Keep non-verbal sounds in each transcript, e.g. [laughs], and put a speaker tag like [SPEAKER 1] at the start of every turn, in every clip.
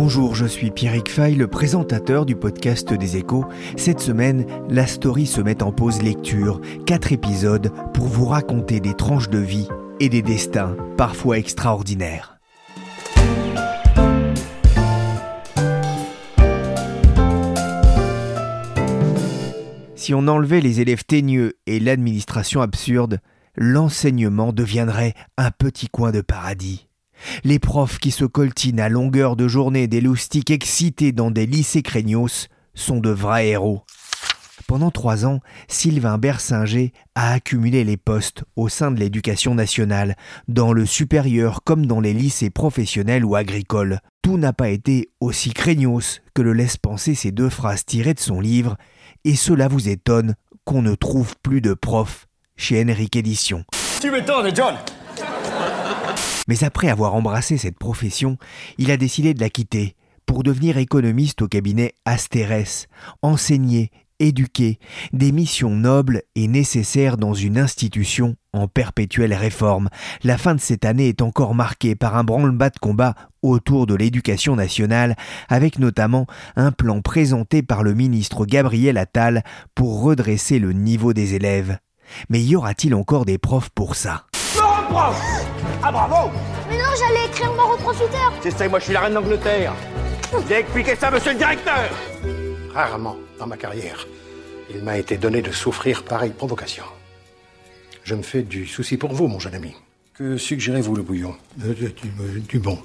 [SPEAKER 1] Bonjour, je suis Pierrick Fay, le présentateur du podcast des échos. Cette semaine, la story se met en pause lecture. Quatre épisodes pour vous raconter des tranches de vie et des destins parfois extraordinaires. Si on enlevait les élèves teigneux et l'administration absurde, l'enseignement deviendrait un petit coin de paradis. Les profs qui se coltinent à longueur de journée des loustiques excités dans des lycées craignos sont de vrais héros. Pendant trois ans, Sylvain Bersinger a accumulé les postes au sein de l'éducation nationale, dans le supérieur comme dans les lycées professionnels ou agricoles. Tout n'a pas été aussi craignos que le laissent penser ces deux phrases tirées de son livre, et cela vous étonne qu'on ne trouve plus de profs chez Henrik Édition.
[SPEAKER 2] Tu m'étonnes, John
[SPEAKER 1] Mais après avoir embrassé cette profession, il a décidé de la quitter pour devenir économiste au cabinet Astérès, enseigner, éduquer, des missions nobles et nécessaires dans une institution en perpétuelle réforme. La fin de cette année est encore marquée par un branle-bas de combat autour de l'éducation nationale, avec notamment un plan présenté par le ministre Gabriel Attal pour redresser le niveau des élèves. Mais y aura-t-il encore des profs pour ça?
[SPEAKER 2] Prof Ah bravo
[SPEAKER 3] Mais non, j'allais écrire mon reprofiteur.
[SPEAKER 2] C'est ça, moi je suis la reine d'Angleterre. J'ai expliqué ça, monsieur le directeur
[SPEAKER 4] Rarement dans ma carrière, il m'a été donné de souffrir pareille provocation. Je me fais du souci pour vous, mon jeune ami. Que suggérez-vous, le bouillon? Euh, du, du- du bon.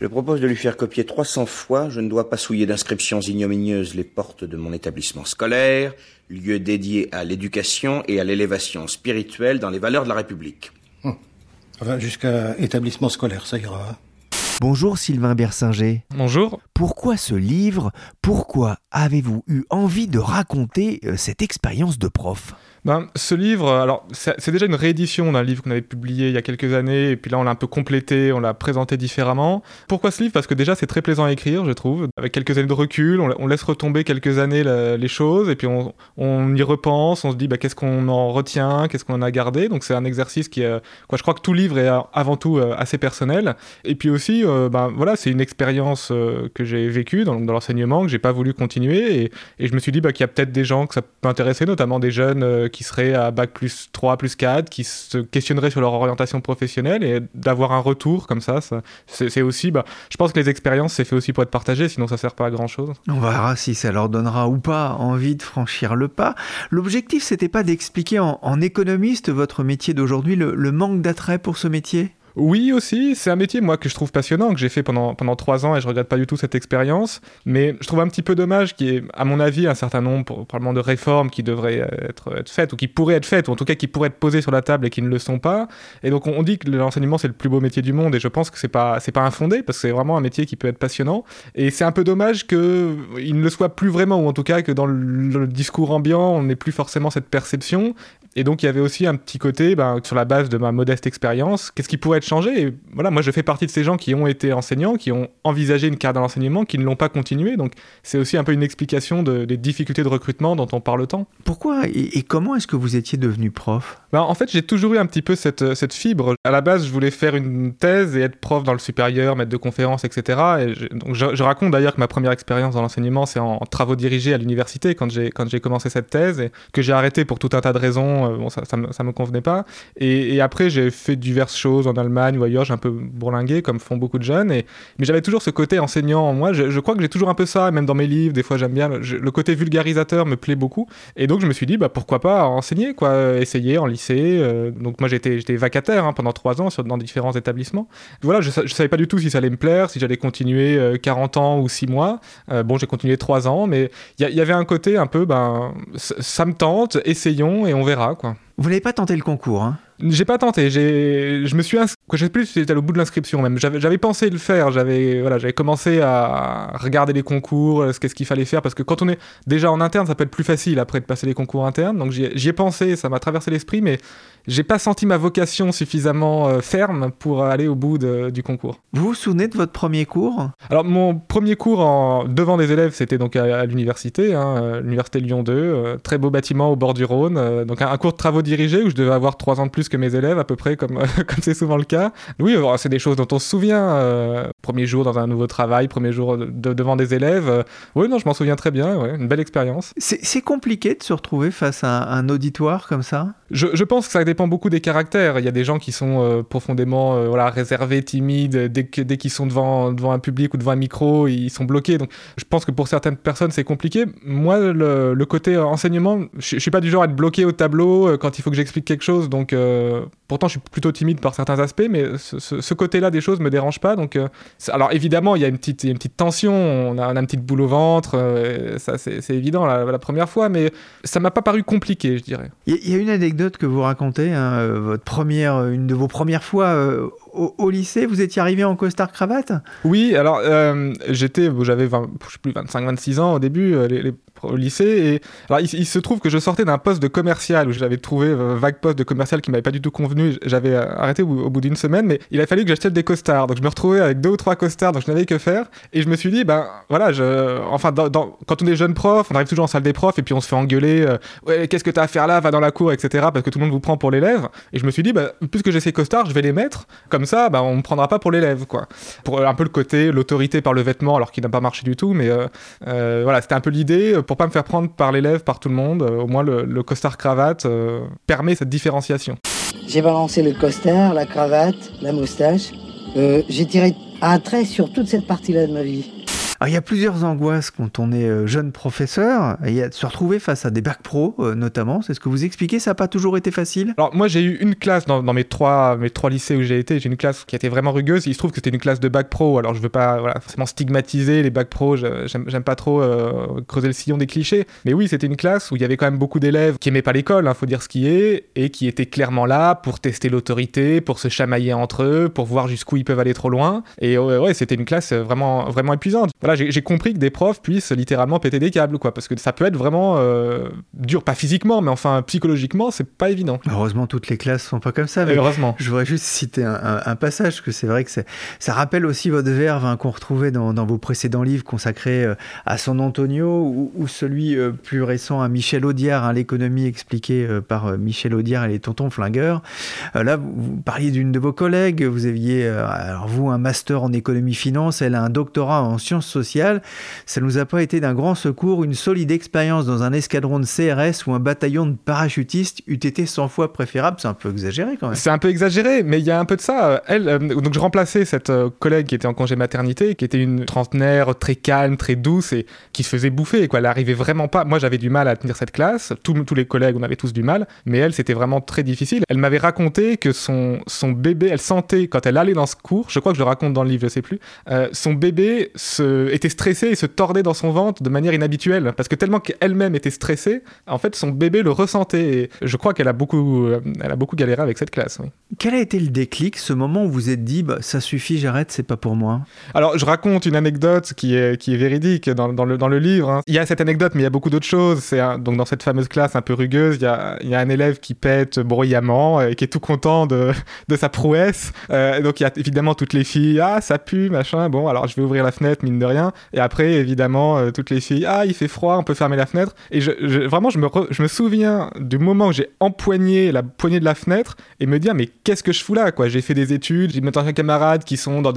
[SPEAKER 5] Je propose de lui faire copier 300 fois Je ne dois pas souiller d'inscriptions ignominieuses les portes de mon établissement scolaire, lieu dédié à l'éducation et à l'élévation spirituelle dans les valeurs de la République.
[SPEAKER 4] Enfin, jusqu'à établissement scolaire, ça ira. hein.
[SPEAKER 1] Bonjour Sylvain Bersinger.
[SPEAKER 6] Bonjour.
[SPEAKER 1] Pourquoi ce livre? Pourquoi avez-vous eu envie de raconter euh, cette expérience de prof?
[SPEAKER 6] Ben, ce livre, alors c'est déjà une réédition d'un livre qu'on avait publié il y a quelques années, et puis là on l'a un peu complété, on l'a présenté différemment. Pourquoi ce livre? Parce que déjà c'est très plaisant à écrire, je trouve. Avec quelques années de recul, on, laisse retomber quelques années les choses, et puis on, on y repense, on se dit bah, qu'est-ce qu'on en retient, qu'est-ce qu'on en a gardé? Donc c'est un exercice qui, est, quoi, je crois que tout livre est euh, avant tout euh, assez personnel. Et puis aussi, euh, ben, voilà, c'est une expérience euh, que j'ai vécue dans, dans l'enseignement, que j'ai pas voulu continuer, et, et je me suis dit bah, qu'il y a peut-être des gens que ça peut intéresser, notamment des jeunes euh, qui seraient à bac plus 3, plus 4, qui se questionneraient sur leur orientation professionnelle, et d'avoir un retour comme ça, c'est aussi, bah, je pense que les expériences, c'est fait aussi pour être partagé, sinon ça sert pas à grand-chose.
[SPEAKER 1] On verra si ça leur donnera ou pas envie de franchir le pas. L'objectif, c'était pas d'expliquer en, en économiste votre métier d'aujourd'hui, le, le manque d'attrait pour ce métier?
[SPEAKER 6] Oui aussi, c'est un métier moi que je trouve passionnant, que j'ai fait pendant pendant trois ans et je regrette pas du tout cette expérience. Mais je trouve un petit peu dommage qu'il y ait, à mon avis, un certain nombre probablement de réformes qui devraient être, faites ou qui pourraient être faites ou en tout cas qui pourraient être posées sur la table et qui ne le sont pas. Et donc on, dit que l'enseignement c'est le plus beau métier du monde et je pense que c'est pas pas infondé parce que c'est vraiment un métier qui peut être passionnant. Et c'est un peu dommage que il ne le soit plus vraiment ou en tout cas que dans le discours ambiant on n'ait plus forcément cette perception. Et donc il y avait aussi un petit côté, ben, sur la base de ma modeste expérience, qu'est-ce qui pourrait être changé? Et voilà, moi je fais partie de ces gens qui ont été enseignants, qui ont envisagé une carrière dans l'enseignement, qui ne l'ont pas continué. Donc c'est aussi un peu une explication de- des difficultés de recrutement dont on parle tant.
[SPEAKER 1] Pourquoi et, et comment est-ce que vous étiez devenu prof?
[SPEAKER 6] Ben, en fait, j'ai toujours eu un petit peu cette, cette fibre. À la base, je voulais faire une thèse et être prof dans le supérieur, maître de conférences, etc. Et je, donc je, je raconte d'ailleurs que ma première expérience dans l'enseignement, c'est en, en travaux dirigés à l'université quand j'ai quand j'ai commencé cette thèse et que j'ai arrêté pour tout un tas de raisons. Euh, Bon, ça, ça, me, convenait pas. Et, après, j'ai fait diverses choses en Allemagne ou ailleurs. J'ai un peu bourlingué, comme font beaucoup de jeunes. Et, mais j'avais toujours ce côté enseignant en moi. Je, crois que j'ai toujours un peu ça, même dans mes livres. Des fois, j'aime bien le, côté vulgarisateur me plaît beaucoup. Et donc, je me suis dit, bah, pourquoi pas enseigner, quoi, essayer en lycée. euh, donc, moi, j'étais vacataire hein, pendant trois ans dans différents établissements. Voilà, je, je savais pas du tout si ça allait me plaire, si j'allais continuer euh, 40 ans ou 6 mois. Euh, bon, j'ai continué trois ans, mais il y, y avait un côté un peu, ben, ça me tente, essayons et on verra, quoi.
[SPEAKER 1] Vous n'avez pas tenté le concours, hein?
[SPEAKER 6] J'ai pas tenté. J'ai, je me suis inscrit. Je sais plus si c'était au bout de l'inscription même. J'avais, j'avais pensé le faire. J'avais, voilà, j'avais commencé à regarder les concours, ce qu'est-ce qu'il fallait faire, parce que quand on est déjà en interne, ça peut être plus facile après de passer les concours internes. Donc j'y, j'y ai pensé, ça m'a traversé l'esprit, mais j'ai pas senti ma vocation suffisamment euh, ferme pour aller au bout de- du concours.
[SPEAKER 7] Vous vous souvenez de votre premier cours?
[SPEAKER 6] Alors mon premier cours en, devant des élèves, c'était donc à, à l'université, hein, euh, l'université Lyon 2, euh, très beau bâtiment au bord du Rhône, euh, donc un, un cours de travaux dirigés où je devais avoir trois ans de plus que mes élèves à peu près, comme [laughs] comme c'est souvent le cas. Oui, euh, c'est des choses dont on se souvient. premier jour dans un nouveau travail, premier jour de- de- devant des élèves. oui, non, je m'en souviens très bien. Ouais, une belle expérience.
[SPEAKER 7] C'est c'est compliqué de se retrouver face à un, un auditoire comme ça?
[SPEAKER 6] Je, pense que ça dépend beaucoup des caractères. Il y a des gens qui sont euh, profondément euh, voilà, réservés, timides. Dès qu'ils sont devant, devant un public ou devant un micro, ils sont bloqués. Donc je pense que pour certaines personnes, c'est compliqué. Moi, le, côté euh, enseignement, je, je suis pas du genre à être bloqué au tableau quand il faut que j'explique quelque chose. Donc pourtant, je suis plutôt timide par certains aspects, mais ce, côté-là des choses me dérange pas. Donc alors évidemment, il y a une petite, une petite tension. On a, on a une petite boule au ventre. ça, c'est évident la, première fois, mais ça m'a pas paru compliqué, je dirais.
[SPEAKER 7] Il y a une anecdote que vous racontez, hein, euh, votre première, une de vos premières fois euh, au, lycée, vous étiez arrivé en costard cravate?
[SPEAKER 6] Oui, alors euh, j'étais, j'avais 20 je sais plus 25-26 ans au début, euh, les- au lycée, et alors il, se trouve que je sortais d'un poste de commercial où j'avais trouvé un vague poste de commercial qui m'avait pas du tout convenu. J'avais euh, arrêté au, bout- d'une semaine, mais il a fallu que j'achète des costards. Donc je me retrouvais avec deux ou trois costards, donc je n'avais que faire. Et je me suis dit, ben voilà, je, enfin, quand on est jeune prof, on arrive toujours en salle des profs et puis on se fait engueuler. euh, ouais, qu'est-ce que t'as à faire là? Va dans la cour, etc. Parce que tout le monde vous prend pour l'élève. Et je me suis dit, bah, puisque j'ai ces costards, je vais les mettre. Comme ça, bah, on me prendra pas pour l'élève, quoi. Pour euh, un peu le côté, l'autorité par le vêtement, alors qu'il n'a pas marché du tout. Mais euh, euh, voilà, c'était un peu l'idée euh, pour pas me faire prendre par l'élève, par tout le monde. euh, au moins, le, le costard cravate euh, permet cette différenciation.
[SPEAKER 8] J'ai balancé le costard, la cravate, la moustache. Euh, j'ai tiré un trait sur toute cette partie-là de ma vie.
[SPEAKER 7] Il y a plusieurs angoisses quand on est euh, jeune professeur. Il y a de se retrouver face à des bacs pro, euh, notamment. C'est ce que vous expliquez, ça n'a pas toujours été facile?
[SPEAKER 6] Alors moi j'ai eu une classe dans, mes trois mes trois lycées où j'ai été, j'ai une classe qui était vraiment rugueuse. Il se trouve que c'était une classe de bac pro. Alors je veux pas forcément stigmatiser les bacs pro. J'aime pas trop euh, creuser le sillon des clichés. Mais oui c'était une classe où il y avait quand même beaucoup d'élèves qui aimaient pas l'école, hein, faut dire ce qui est, et qui étaient clairement là pour tester l'autorité, pour se chamailler entre eux, pour voir jusqu'où ils peuvent aller trop loin. Et ouais, c'était une classe vraiment vraiment épuisante. J'ai j'ai compris que des profs puissent littéralement péter des câbles quoi, parce que ça peut être vraiment euh, dur, pas physiquement, mais enfin psychologiquement c'est pas évident.
[SPEAKER 7] Heureusement, toutes les classes sont pas comme ça. mais
[SPEAKER 6] Heureusement.
[SPEAKER 7] Je voudrais juste citer un, un- un passage, que c'est vrai que ça rappelle aussi votre verve hein, qu'on retrouvait dans, dans vos précédents livres consacrés euh, à San Antonio ou, ou celui euh, plus récent à Michel Audiard, hein, l'économie expliquée euh, par Michel Audiard et les tontons flingueurs. Là, vous, vous parliez d'une de vos collègues, vous aviez, alors vous, un master en économie-finance, elle a un doctorat en sciences sociales. Ça nous a pas été d'un grand secours, une solide expérience dans un escadron de CRS ou un bataillon de parachutistes eût été 100 fois préférable, c'est un peu exagéré quand même.
[SPEAKER 6] C'est un peu exagéré, mais il y a un peu de ça. Elle, euh, donc je remplaçais cette euh, collègue qui était en congé maternité, qui était une trentenaire très calme, très douce et qui se faisait bouffer. Quoi. Elle arrivait vraiment pas. Moi, j'avais du mal à tenir cette classe. Tous- les collègues, on avait tous du mal, mais elle, c'était vraiment très difficile. Elle m'avait raconté que son, son bébé, elle sentait quand elle allait dans ce cours, je crois que je le raconte dans le livre, je sais plus, euh, son bébé se, était stressé et se tordait dans son ventre de manière inhabituelle, parce que tellement qu'elle-même était stressée, en fait, son bébé le ressentait. Et je crois qu'elle a beaucoup, euh, elle a beaucoup galéré avec cette classe. Oui.
[SPEAKER 7] Quel a été le déclic, ce moment où vous vous êtes dit, bah, ça suffit, j'arrête, c'est pas pour moi?
[SPEAKER 6] Alors, je raconte une anecdote qui est, qui est véridique dans, dans le, dans le livre. hein. Il y a cette anecdote, mais il y a beaucoup d'autres choses. C'est un- donc dans cette fameuse classe un peu rugueuse, il y a, il y a un élève qui pète bruyamment et qui est tout content de, [laughs] de sa prouesse. Euh, donc il y a évidemment toutes les filles, ah ça pue, machin. Bon, alors je vais ouvrir la fenêtre, mine de Et après, évidemment, euh, toutes les filles, ah il fait froid, on peut fermer la fenêtre. Et vraiment, je me, je me souviens du moment où j'ai empoigné la poignée de la fenêtre et me dire, mais qu'est-ce que je fous là, quoi? J'ai fait des études, j'ai des camarades qui sont dans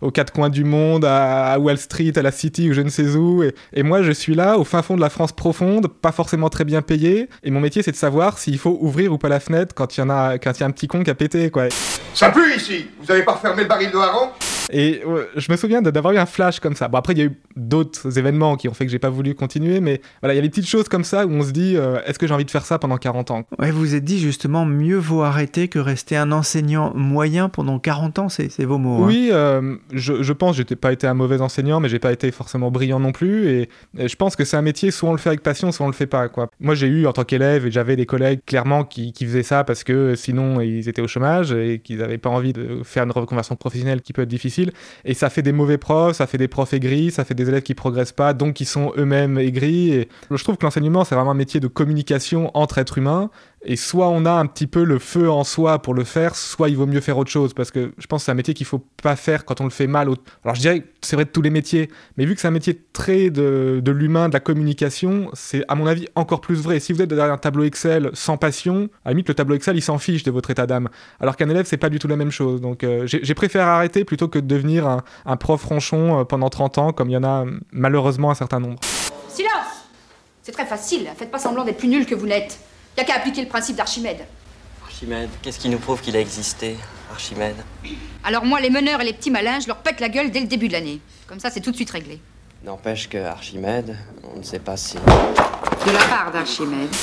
[SPEAKER 6] aux quatre coins du monde, à, Wall Street, à la City ou je ne sais où. Et, moi, je suis là, au fin fond de la France profonde, pas forcément très bien payé. Et mon métier, c'est de savoir s'il faut ouvrir ou pas la fenêtre quand il y en a, quand il y a un petit con qui a pété, quoi.
[SPEAKER 9] Ça pue ici Vous avez pas refermé le baril de hareng
[SPEAKER 6] Et je me souviens d'avoir eu un flash comme ça. Bon, après, il y a eu d'autres événements qui ont fait que j'ai pas voulu continuer, mais voilà, il y a des petites choses comme ça où on se dit euh, est-ce que j'ai envie de faire ça pendant 40 ans
[SPEAKER 7] Ouais, vous vous êtes dit justement mieux vaut arrêter que rester un enseignant moyen pendant 40 ans, c'est vos mots.
[SPEAKER 6] Hein. Oui, euh, je, je, pense, j'ai pas été un mauvais enseignant, mais j'ai pas été forcément brillant non plus. Et, je pense que c'est un métier, soit on le fait avec passion, soit on le fait pas. Quoi. Moi, j'ai eu en tant qu'élève, et j'avais des collègues clairement qui, qui, faisaient ça parce que sinon ils étaient au chômage et qu'ils n'avaient pas envie de faire une reconversion professionnelle qui peut être difficile. Et ça fait des mauvais profs, ça fait des profs aigris, ça fait des élèves qui progressent pas, donc qui sont eux-mêmes aigris. Et je trouve que l'enseignement, c'est vraiment un métier de communication entre êtres humains. Et soit on a un petit peu le feu en soi pour le faire, soit il vaut mieux faire autre chose. Parce que je pense que c'est un métier qu'il faut pas faire quand on le fait mal. Alors je dirais que c'est vrai de tous les métiers, mais vu que c'est un métier très de, de l'humain, de la communication, c'est à mon avis encore plus vrai. Si vous êtes derrière un tableau Excel sans passion, à la limite le tableau Excel il s'en fiche de votre état d'âme. Alors qu'un élève c'est pas du tout la même chose. Donc euh, j'ai préféré arrêter plutôt que de devenir un, prof ronchon euh, pendant 30 ans comme il y en a malheureusement un certain nombre.
[SPEAKER 9] Silence C'est très facile, faites pas semblant d'être plus nul que vous n'êtes. Y a qu'à appliquer le principe d'Archimède.
[SPEAKER 10] Archimède Qu'est-ce qui nous prouve qu'il a existé, Archimède?
[SPEAKER 9] Alors moi, les meneurs et les petits malins, je leur pète la gueule dès le début de l'année. Comme ça, c'est tout de suite réglé.
[SPEAKER 10] N'empêche que Archimède, on ne sait pas si...
[SPEAKER 9] De la part d'Archimède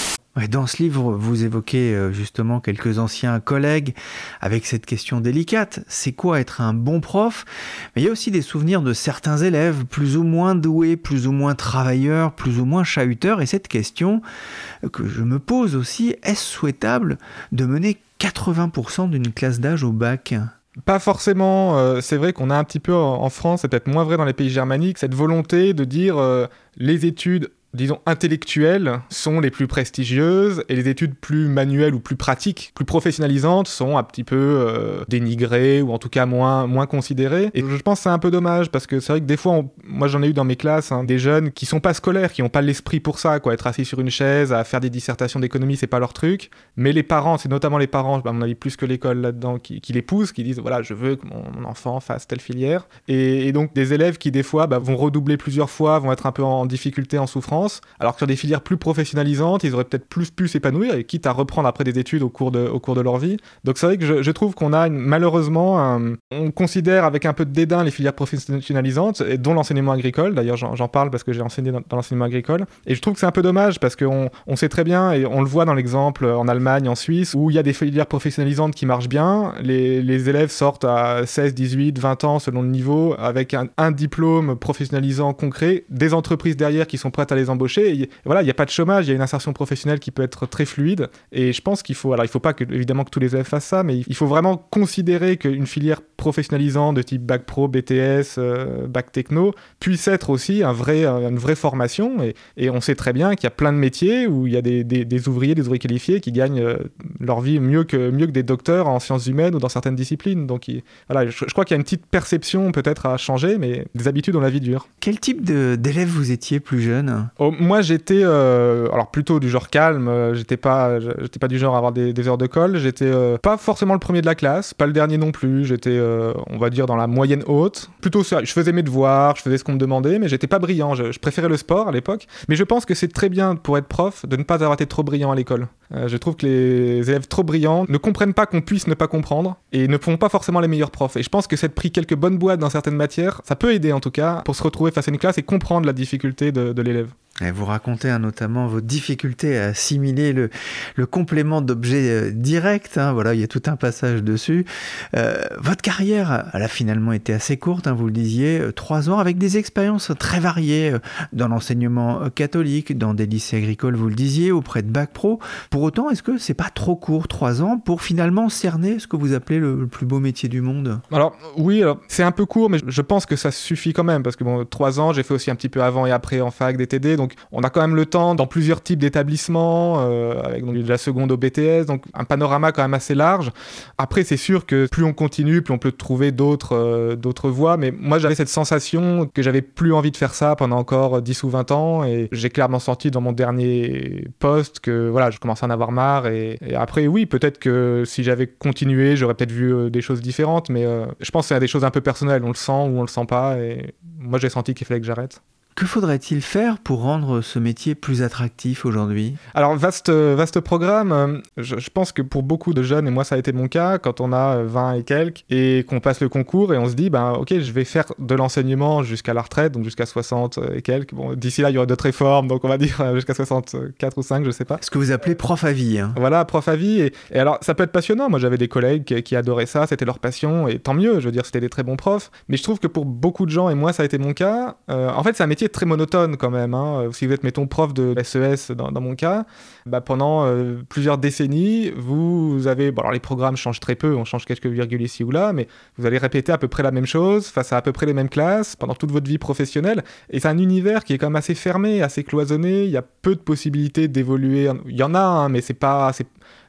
[SPEAKER 7] dans ce livre, vous évoquez euh, justement quelques anciens collègues avec cette question délicate. C'est quoi être un bon prof? Mais il y a aussi des souvenirs de certains élèves plus ou moins doués, plus ou moins travailleurs, plus ou moins chahuteurs. Et cette question que je me pose aussi, est-ce souhaitable de mener 80% d'une classe d'âge au bac?
[SPEAKER 6] Pas forcément. Euh, c'est vrai qu'on a un petit peu en France, c'est peut-être moins vrai dans les pays germaniques, cette volonté de dire euh, les études disons, intellectuelles sont les plus prestigieuses et les études plus manuelles ou plus pratiques, plus professionnalisantes sont un petit peu euh, dénigrées ou en tout cas moins, moins considérées. Et je pense que c'est un peu dommage parce que c'est vrai que des fois, moi j'en ai eu dans mes classes hein, des jeunes qui sont pas scolaires, qui n'ont pas l'esprit pour ça, quoi. Être assis sur une chaise, à faire des dissertations d'économie, c'est pas leur truc. Mais les parents, c'est notamment les parents, à mon avis plus que l'école là-dedans, qui, qui, les poussent, qui disent voilà, je veux que mon, enfant fasse telle filière. Et, donc des élèves qui des fois bah, vont redoubler plusieurs fois, vont être un peu en difficulté, en souffrance alors que sur des filières plus professionnalisantes, ils auraient peut-être plus pu s'épanouir, et quitte à reprendre après des études au cours de, au cours de leur vie. Donc c'est vrai que je, trouve qu'on a malheureusement, on considère avec un peu de dédain les filières professionnalisantes, dont l'enseignement agricole, d'ailleurs j'en parle parce que j'ai enseigné dans, l'enseignement agricole, et je trouve que c'est un peu dommage parce qu'on on sait très bien, et on le voit dans l'exemple en Allemagne, en Suisse, où il y a des filières professionnalisantes qui marchent bien, les, les élèves sortent à 16, 18, 20 ans selon le niveau, avec un, un diplôme professionnalisant concret, des entreprises derrière qui sont prêtes à les embaucher. voilà, il n'y a pas de chômage, il y a une insertion professionnelle qui peut être très fluide. Et je pense qu'il faut, alors il ne faut pas que, évidemment que tous les élèves fassent ça, mais il faut vraiment considérer qu'une filière professionnalisante de type bac pro, BTS, euh, bac techno puisse être aussi un vrai, une vraie formation. Et, on sait très bien qu'il y a plein de métiers où il y a des, ouvriers, des ouvriers qualifiés qui gagnent euh, leur vie mieux que, mieux que des docteurs en sciences humaines ou dans certaines disciplines. Donc voilà, je, crois qu'il y a une petite perception peut-être à changer, mais des habitudes, on la vie dure.
[SPEAKER 7] Quel type d'élève vous étiez plus jeune?
[SPEAKER 6] Oh, moi, j'étais euh, alors plutôt du genre calme. Euh, j'étais pas, j'étais pas du genre à avoir des, heures de colle. J'étais euh, pas forcément le premier de la classe, pas le dernier non plus. J'étais, on va dire, dans la moyenne haute. Plutôt. Je faisais mes devoirs, je faisais ce qu'on me demandait, mais j'étais pas brillant. Je, préférais le sport à l'époque. Mais je pense que c'est très bien pour être prof de ne pas avoir été trop brillant à l'école. je trouve que les élèves trop brillants ne comprennent pas qu'on puisse ne pas comprendre et ne font pas forcément les meilleurs profs. Et je pense que cette pris quelques bonnes boîtes dans certaines matières, ça peut aider en tout cas pour se retrouver face à une classe et comprendre la difficulté de l'élève.
[SPEAKER 7] Vous racontez hein, notamment vos difficultés à assimiler le, le complément d'objet euh, direct. Hein, voilà, il y a tout un passage dessus. Euh, votre carrière, elle a finalement été assez courte, hein, vous le disiez, euh, trois ans, avec des expériences très variées dans l'enseignement catholique, dans des lycées agricoles, vous le disiez, auprès de Bac Pro. Pour autant, est-ce que c'est pas trop court, trois ans, pour finalement cerner ce que vous appelez le, plus beau métier du monde?
[SPEAKER 6] Alors oui, c'est un peu court, mais je pense que ça suffit quand même, parce que bon, trois ans, j'ai fait aussi un petit peu avant et après en fac DTD, donc on a quand même le temps dans plusieurs types d'établissements, euh, avec donc, de la seconde au BTS, donc un panorama quand même assez large. Après, c'est sûr que plus on continue, plus on peut trouver d'autres euh, voies, mais moi j'avais cette sensation que j'avais plus envie de faire ça pendant encore 10 ou 20 ans, et j'ai clairement senti dans mon dernier poste que voilà, je commençais à en avoir marre, et, après, oui, peut-être que si j'avais continué, j'aurais peut-être vu euh, des choses différentes, mais je pense que c'est des choses un peu personnelles, on le sent ou on le sent pas, et moi j'ai senti qu'il fallait que j'arrête.
[SPEAKER 7] Que faudrait-il faire pour rendre ce métier plus attractif aujourd'hui?
[SPEAKER 6] Alors, vaste, vaste programme. Je, pense que pour beaucoup de jeunes, et moi ça a été mon cas, quand on a 20 et quelques, et qu'on passe le concours et on se dit, ben ok, je vais faire de l'enseignement jusqu'à la retraite, donc jusqu'à 60 et quelques. Bon, d'ici là, il y aura d'autres réformes, donc on va [laughs] dire jusqu'à 64 ou 5, je sais pas.
[SPEAKER 7] Ce que vous appelez prof à vie. Hein.
[SPEAKER 6] Voilà, prof à vie. Et, et, alors, ça peut être passionnant. Moi, j'avais des collègues qui, qui adoraient ça, c'était leur passion, et tant mieux, je veux dire, c'était des très bons profs. Mais je trouve que pour beaucoup de gens, et moi ça a été mon cas, euh, en fait, c'est un métier très monotone quand même. Hein. Si vous êtes, mettons, prof de SES e dans, mon cas, bah, pendant euh, plusieurs décennies, vous avez. Bon, alors les programmes changent très peu, on change quelques virgules ici ou là, mais vous allez répéter à peu près la même chose face à à peu près les mêmes classes pendant toute votre vie professionnelle. Et c'est un univers qui est quand même assez fermé, assez cloisonné. Il y a peu de possibilités d'évoluer. Il y en a, hein, mais c'est pas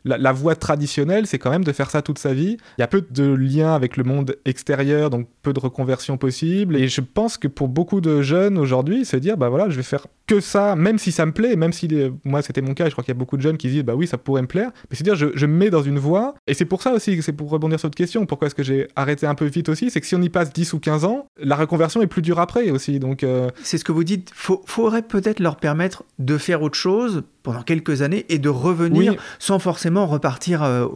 [SPEAKER 6] la, voie traditionnelle, c'est quand même de faire ça toute sa vie. Il y a peu de liens avec le monde extérieur, donc peu de reconversion possible. Et je pense que pour beaucoup de jeunes aujourd'hui, se dire, bah voilà, je vais faire que ça, même si ça me plaît, même si moi c'était mon cas, je crois qu'il y a beaucoup de jeunes qui disent, bah oui, ça pourrait me plaire. Mais c'est dire, je, je, me mets dans une voie. Et c'est pour ça aussi, c'est pour rebondir sur votre question, pourquoi est-ce que j'ai arrêté un peu vite aussi, c'est que si on y passe 10 ou 15 ans, la reconversion est plus dure après aussi. Donc, euh,
[SPEAKER 7] C'est ce que vous dites, faut, faudrait peut-être leur permettre de faire autre chose pendant quelques années et de revenir sans forcément repartir euh,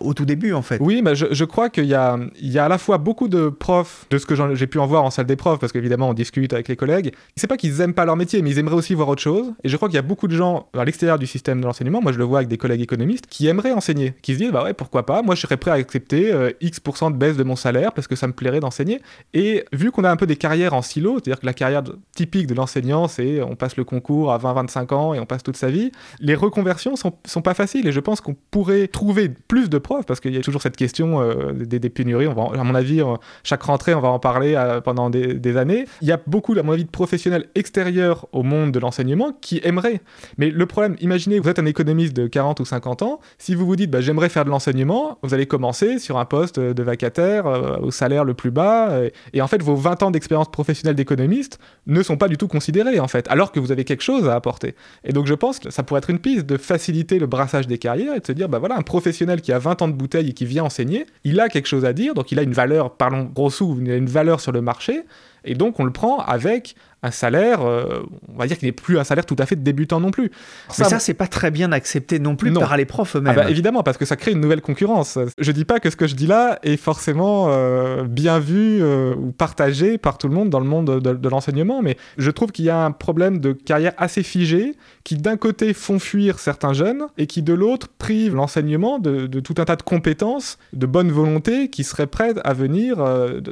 [SPEAKER 7] au tout début en fait.
[SPEAKER 6] Oui, mais je, je crois qu'il y a, il y a à la fois beaucoup de profs, de ce que j'ai pu en voir en salle des profs, parce qu'évidemment on discute avec les collègues, c'est pas qu'ils aiment pas leur métier, mais ils aimeraient aussi voir autre chose. Et je crois qu'il y a beaucoup de gens à l'extérieur du système de l'enseignement, moi je le vois avec des collègues économistes, qui aimeraient enseigner, qui se disent bah ouais pourquoi pas, moi je serais prêt à accepter euh, X% de baisse de mon salaire parce que ça me plairait d'enseigner. Et vu qu'on a un peu des carrières en silo, c'est-à-dire que la carrière typique de l'enseignant c'est on passe le concours à 20-25 ans et on passe toute sa vie, les reconversions sont, sont pas faciles et je pense qu'on pourrait trouver plus de profs parce qu'il y a toujours cette question euh, des, pénuries. À mon avis, chaque rentrée on va en parler euh, pendant des années. Il y a beaucoup, à mon avis, de professionnels extérieurs au monde de l'enseignement qui aimeraient. Mais le problème, imaginez, vous êtes un économiste de 40 ou 50 ans, si vous vous dites, bah, j'aimerais faire de l'enseignement, vous allez commencer sur un poste de vacataire euh, au salaire le plus bas, euh, et, en fait, vos 20 ans d'expérience professionnelle d'économiste ne sont pas du tout considérés, en fait, alors que vous avez quelque chose à apporter. Et donc, je pense que ça pourrait être une piste de faciliter le brassage des carrières et de se dire, bah voilà, un professionnel qui a 20 ans de bouteille et qui vient enseigner, il a quelque chose à dire, donc il a une valeur, parlons gros sous, il a une valeur sur le marché, et donc on le prend avec un salaire, euh, on va dire qu'il n'est plus un salaire tout à fait débutant non plus.
[SPEAKER 7] Mais ça, c'est pas très bien accepté non plus par les profs eux-mêmes.
[SPEAKER 6] Ah bah, évidemment, parce que ça crée une nouvelle concurrence. Je dis pas que ce que je dis là est forcément euh, bien vu euh, ou partagé par tout le monde dans le monde de, l'enseignement, mais je trouve qu'il y a un problème de carrière assez figé qui d'un côté font fuir certains jeunes et qui de l'autre privent l'enseignement de, tout un tas de compétences, de bonne volonté qui seraient prêtes à venir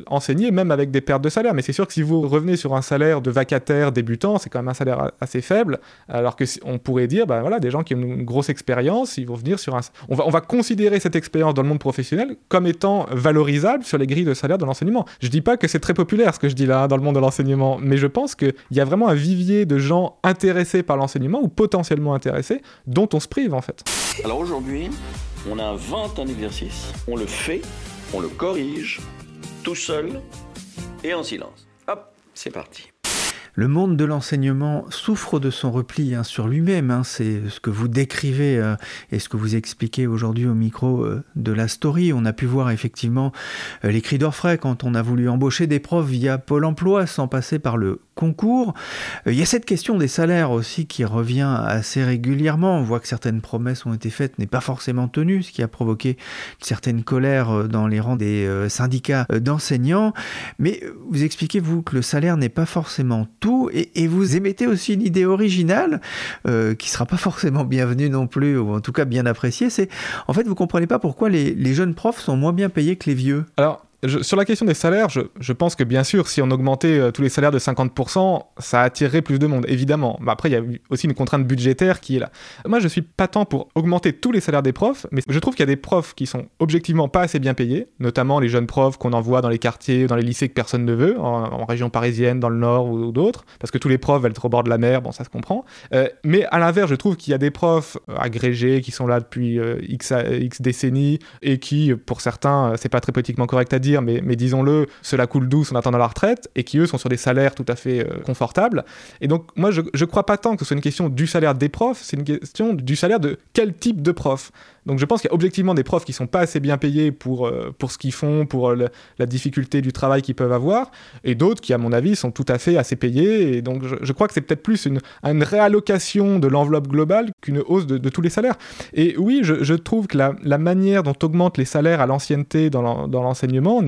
[SPEAKER 6] enseigner même avec des pertes de salaire. Mais c'est sûr que si vous revenez sur un salaire de vacataire débutant, c'est quand même un salaire assez faible, alors que on pourrait dire, bah voilà, des gens qui ont une grosse expérience, ils vont venir sur un... On va, on va considérer cette expérience dans le monde professionnel comme étant valorisable sur les grilles de salaire de l'enseignement. Je dis pas que c'est très populaire ce que je dis là dans le monde de l'enseignement, mais je pense qu'il y a vraiment un vivier de gens intéressés par l'enseignement ou potentiellement intéressés dont on se prive en fait.
[SPEAKER 11] Alors aujourd'hui, on invente un exercice, on le fait, on le corrige, tout seul et en silence. Hop, c'est parti.
[SPEAKER 7] Le monde de l'enseignement souffre de son repli hein, sur lui-même. Hein. c'est ce que vous décrivez euh, et ce que vous expliquez aujourd'hui au micro euh, de la story. On a pu voir effectivement euh, les cris d'orfraie quand on a voulu embaucher des profs via Pôle emploi sans passer par le concours. Il y a cette question des salaires aussi qui revient assez régulièrement. On voit que certaines promesses ont été faites, n'est pas forcément tenues, ce qui a provoqué une certaine colère dans les rangs des syndicats d'enseignants. Mais vous expliquez, vous, que le salaire n'est pas forcément tout, et, vous émettez aussi une idée originale, euh, qui sera pas forcément bienvenue non plus, ou en tout cas bien appréciée, c'est en fait vous comprenez pas pourquoi les, les jeunes profs sont moins bien payés que les vieux.
[SPEAKER 6] Alors sur la question des salaires, je, pense que bien sûr, si on augmentait euh, tous les salaires de 50%, ça attirerait plus de monde, évidemment. Mais après, il y a aussi une contrainte budgétaire qui est là. Moi, je suis pas tant pour augmenter tous les salaires des profs, mais je trouve qu'il y a des profs qui sont objectivement pas assez bien payés, notamment les jeunes profs qu'on envoie dans les quartiers, dans les lycées que personne ne veut, en, région parisienne, dans le nord ou, d'autres, parce que tous les profs veulent être au bord de la mer, bon, ça se comprend. Euh, mais à l'inverse, je trouve qu'il y a des profs euh, agrégés qui sont là depuis X, X décennies et qui, pour certains, c'est pas très politiquement correct à dire, mais disons-le, cela coule douce en attendant la retraite, et qui eux sont sur des salaires tout à fait euh, confortables. Et donc moi je ne crois pas tant que ce soit une question du salaire des profs, c'est une question du salaire de quel type de prof? Donc je pense qu'il y a objectivement des profs qui sont pas assez bien payés pour, euh, pour ce qu'ils font, pour euh, la difficulté du travail qu'ils peuvent avoir, et d'autres qui, à mon avis, sont tout à fait assez payés. Et donc je, crois que c'est peut-être plus une, réallocation de l'enveloppe globale qu'une hausse de, tous les salaires. Et oui, je, trouve que la, manière dont augmentent les salaires à l'ancienneté dans l'enseignement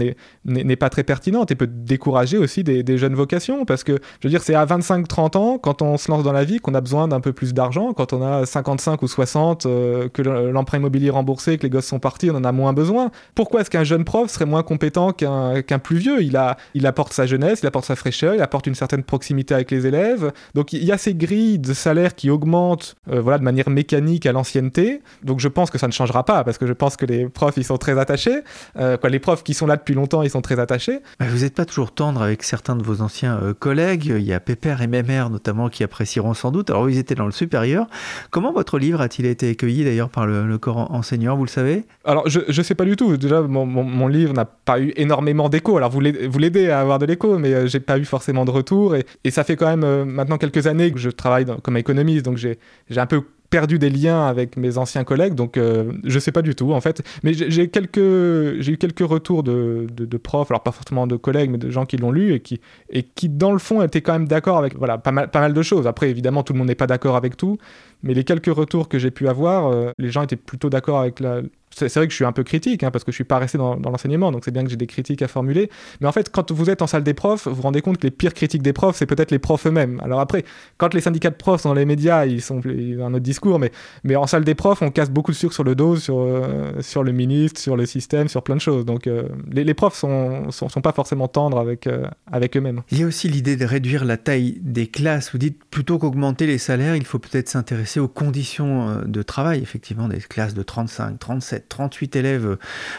[SPEAKER 6] n'est pas très pertinente et peut décourager aussi des, jeunes vocations, parce que je veux dire, c'est à 25-30 ans, quand on se lance dans la vie, qu'on a besoin d'un peu plus d'argent, quand on a 55 ou 60, euh, que l'emprunt immobilier remboursé, que les gosses sont partis, on en a moins besoin. Pourquoi est-ce qu'un jeune prof serait moins compétent qu'un plus vieux? Il, a, il apporte sa jeunesse, il apporte sa fraîcheur, il apporte une certaine proximité avec les élèves. Donc il y a ces grilles de salaire qui augmentent euh, voilà, de manière mécanique à l'ancienneté. Donc je pense que ça ne changera pas, parce que je pense que les profs, ils sont très attachés. Euh, quoi, les profs qui sont là depuis longtemps, ils sont très attachés.
[SPEAKER 7] Vous n'êtes pas toujours tendre avec certains de vos anciens euh, collègues. Il y a Pépère et Mémère notamment qui apprécieront sans doute. Alors ils étaient dans le supérieur. Comment votre livre a-t-il été accueilli d'ailleurs par le, le corps enseignant, vous le savez
[SPEAKER 6] Alors, je ne sais pas du tout. Déjà, mon, livre n'a pas eu énormément d'écho. Alors, vous l'aidez à avoir de l'écho, mais euh, j'ai pas eu forcément de retour. Et, et ça fait quand même euh, maintenant quelques années que je travaille comme économiste, donc j'ai un peu perdu des liens avec mes anciens collègues, donc euh, je sais pas du tout en fait. Mais j'ai quelques, j'ai eu quelques retours de, de, profs, alors pas forcément de collègues, mais de gens qui l'ont lu et qui, et qui dans le fond étaient quand même d'accord avec voilà pas mal, pas mal de choses. Après évidemment tout le monde n'est pas d'accord avec tout, mais les quelques retours que j'ai pu avoir, euh, les gens étaient plutôt d'accord avec la, c'est vrai que je suis un peu critique, hein, parce que je suis pas resté dans, l'enseignement, donc c'est bien que j'ai des critiques à formuler. Mais en fait, quand vous êtes en salle des profs, vous vous rendez compte que les pires critiques des profs, c'est peut-être les profs eux-mêmes. Alors après, quand les syndicats de profs sont dans les médias, ils sont ont un autre discours, mais, en salle des profs, on casse beaucoup de sucre sur le dos, sur, euh, sur le ministre, sur le système, sur plein de choses. Donc euh, les, profs sont, sont, pas forcément tendres euh, avec eux-mêmes.
[SPEAKER 7] Il y a aussi l'idée de réduire la taille des classes. Vous dites, plutôt qu'augmenter les salaires, il faut peut-être s'intéresser aux conditions de travail, effectivement, des classes de 35, 37, 38 élèves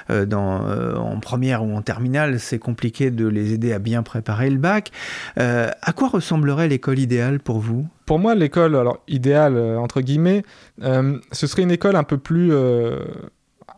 [SPEAKER 7] euh, euh, en première ou en terminale, c'est compliqué de les aider à bien préparer le bac. Euh, à quoi ressemblerait l'école idéale pour vous?
[SPEAKER 6] Pour moi, l'école idéale entre guillemets, ce serait une école un peu plus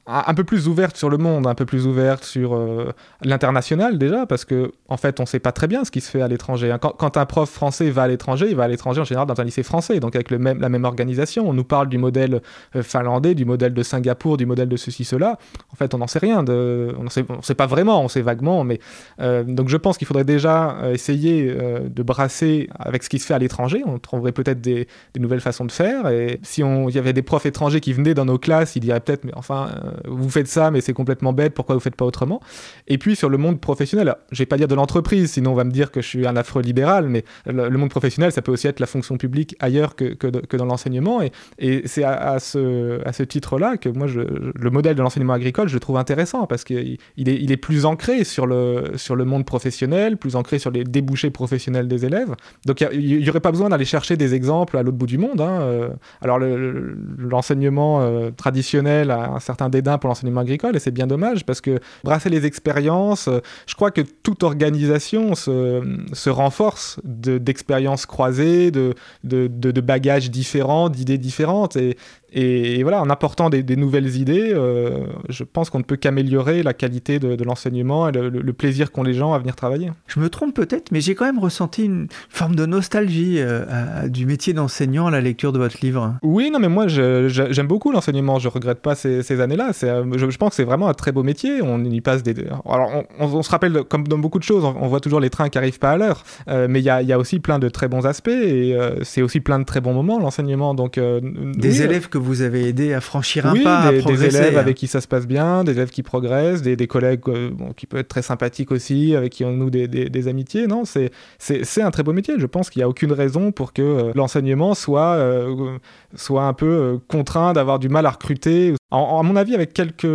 [SPEAKER 6] un peu plus ouverte sur le monde, un peu plus ouverte sur euh, l'international déjà, parce que en fait, on sait pas très bien ce qui se fait à l'étranger. Hein. Quand, un prof français va à l'étranger, il va à l'étranger en général dans un lycée français, donc avec le même, la même organisation. On nous parle du modèle euh, finlandais, du modèle de Singapour, du modèle de ceci, cela. En fait, on n'en sait rien. De, on ne sait, sait, pas vraiment, on sait vaguement, mais euh, donc je pense qu'il faudrait déjà essayer de brasser avec ce qui se fait à l'étranger. On trouverait peut-être des, des, nouvelles façons de faire. Et si il y avait des profs étrangers qui venaient dans nos classes, ils diraient peut-être, mais enfin vous faites ça, mais c'est complètement bête, pourquoi vous faites pas autrement? Et puis sur le monde professionnel, je vais pas dire de l'entreprise, sinon on va me dire que je suis un affreux libéral, mais le, monde professionnel, ça peut aussi être la fonction publique ailleurs que, que, dans l'enseignement, et, c'est à, ce, à ce titre-là que moi, le modèle de l'enseignement agricole, je le trouve intéressant, parce qu'il est, il est plus ancré sur le, sur le monde professionnel, plus ancré sur les débouchés professionnels des élèves. Donc il n'y aurait pas besoin d'aller chercher des exemples à l'autre bout du monde. Hein. Euh, alors l'enseignement euh, traditionnel a un certain pour l'enseignement agricole et c'est bien dommage parce que brasser les expériences, euh, je crois que toute organisation se, se renforce d'expériences croisées, de, de, de, bagages différents, d'idées différentes et, et, voilà, en apportant des, nouvelles idées, euh, je pense qu'on ne peut qu'améliorer la qualité de, l'enseignement et le, plaisir qu'ont les gens à venir travailler.
[SPEAKER 7] Je me trompe peut-être, mais j'ai quand même ressenti une forme de nostalgie euh, du métier d'enseignant à la lecture de votre livre.
[SPEAKER 6] Oui, non, mais moi j'aime beaucoup l'enseignement. Je regrette pas ces, ces années-là. Euh, je, je, pense que c'est vraiment un très beau métier. On y passe des. Alors, on, se rappelle, comme dans beaucoup de choses, on, voit toujours les trains qui arrivent pas à l'heure. mais il y a, y a, aussi plein de très bons aspects et c'est aussi plein de très bons moments l'enseignement. Donc
[SPEAKER 7] des élèves que vous avez aidé à franchir un pas,
[SPEAKER 6] des,
[SPEAKER 7] à des
[SPEAKER 6] élèves avec qui ça se passe bien, des élèves qui progressent, des, des collègues euh, bon, qui peuvent être très sympathiques aussi, avec qui on noue des, des amitiés. Non, c'est c'est un très beau métier. Je pense qu'il n'y a aucune raison pour que euh, l'enseignement soit euh, soit un peu contraint d'avoir du mal à recruter. à mon avis, avec quelques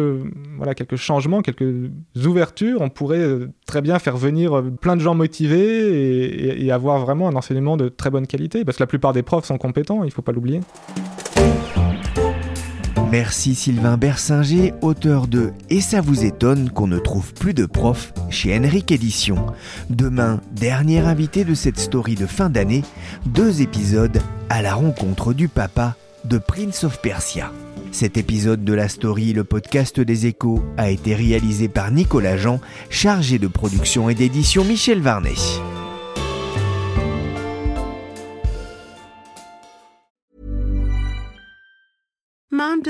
[SPEAKER 6] voilà quelques changements, quelques ouvertures, on pourrait très bien faire venir plein de gens motivés et, et avoir vraiment un enseignement de très bonne qualité, parce que la plupart des profs sont compétents. Il faut pas l'oublier.
[SPEAKER 7] Merci Sylvain Bersinger, auteur de Et ça vous étonne qu'on ne trouve plus de profs chez Henrik Édition. Demain, dernier invité de cette story de fin d'année, deux épisodes à la rencontre du papa de Prince of Persia.
[SPEAKER 1] Cet épisode de la story, le podcast des échos, a été réalisé par Nicolas Jean, chargé de production et d'édition Michel Varnet.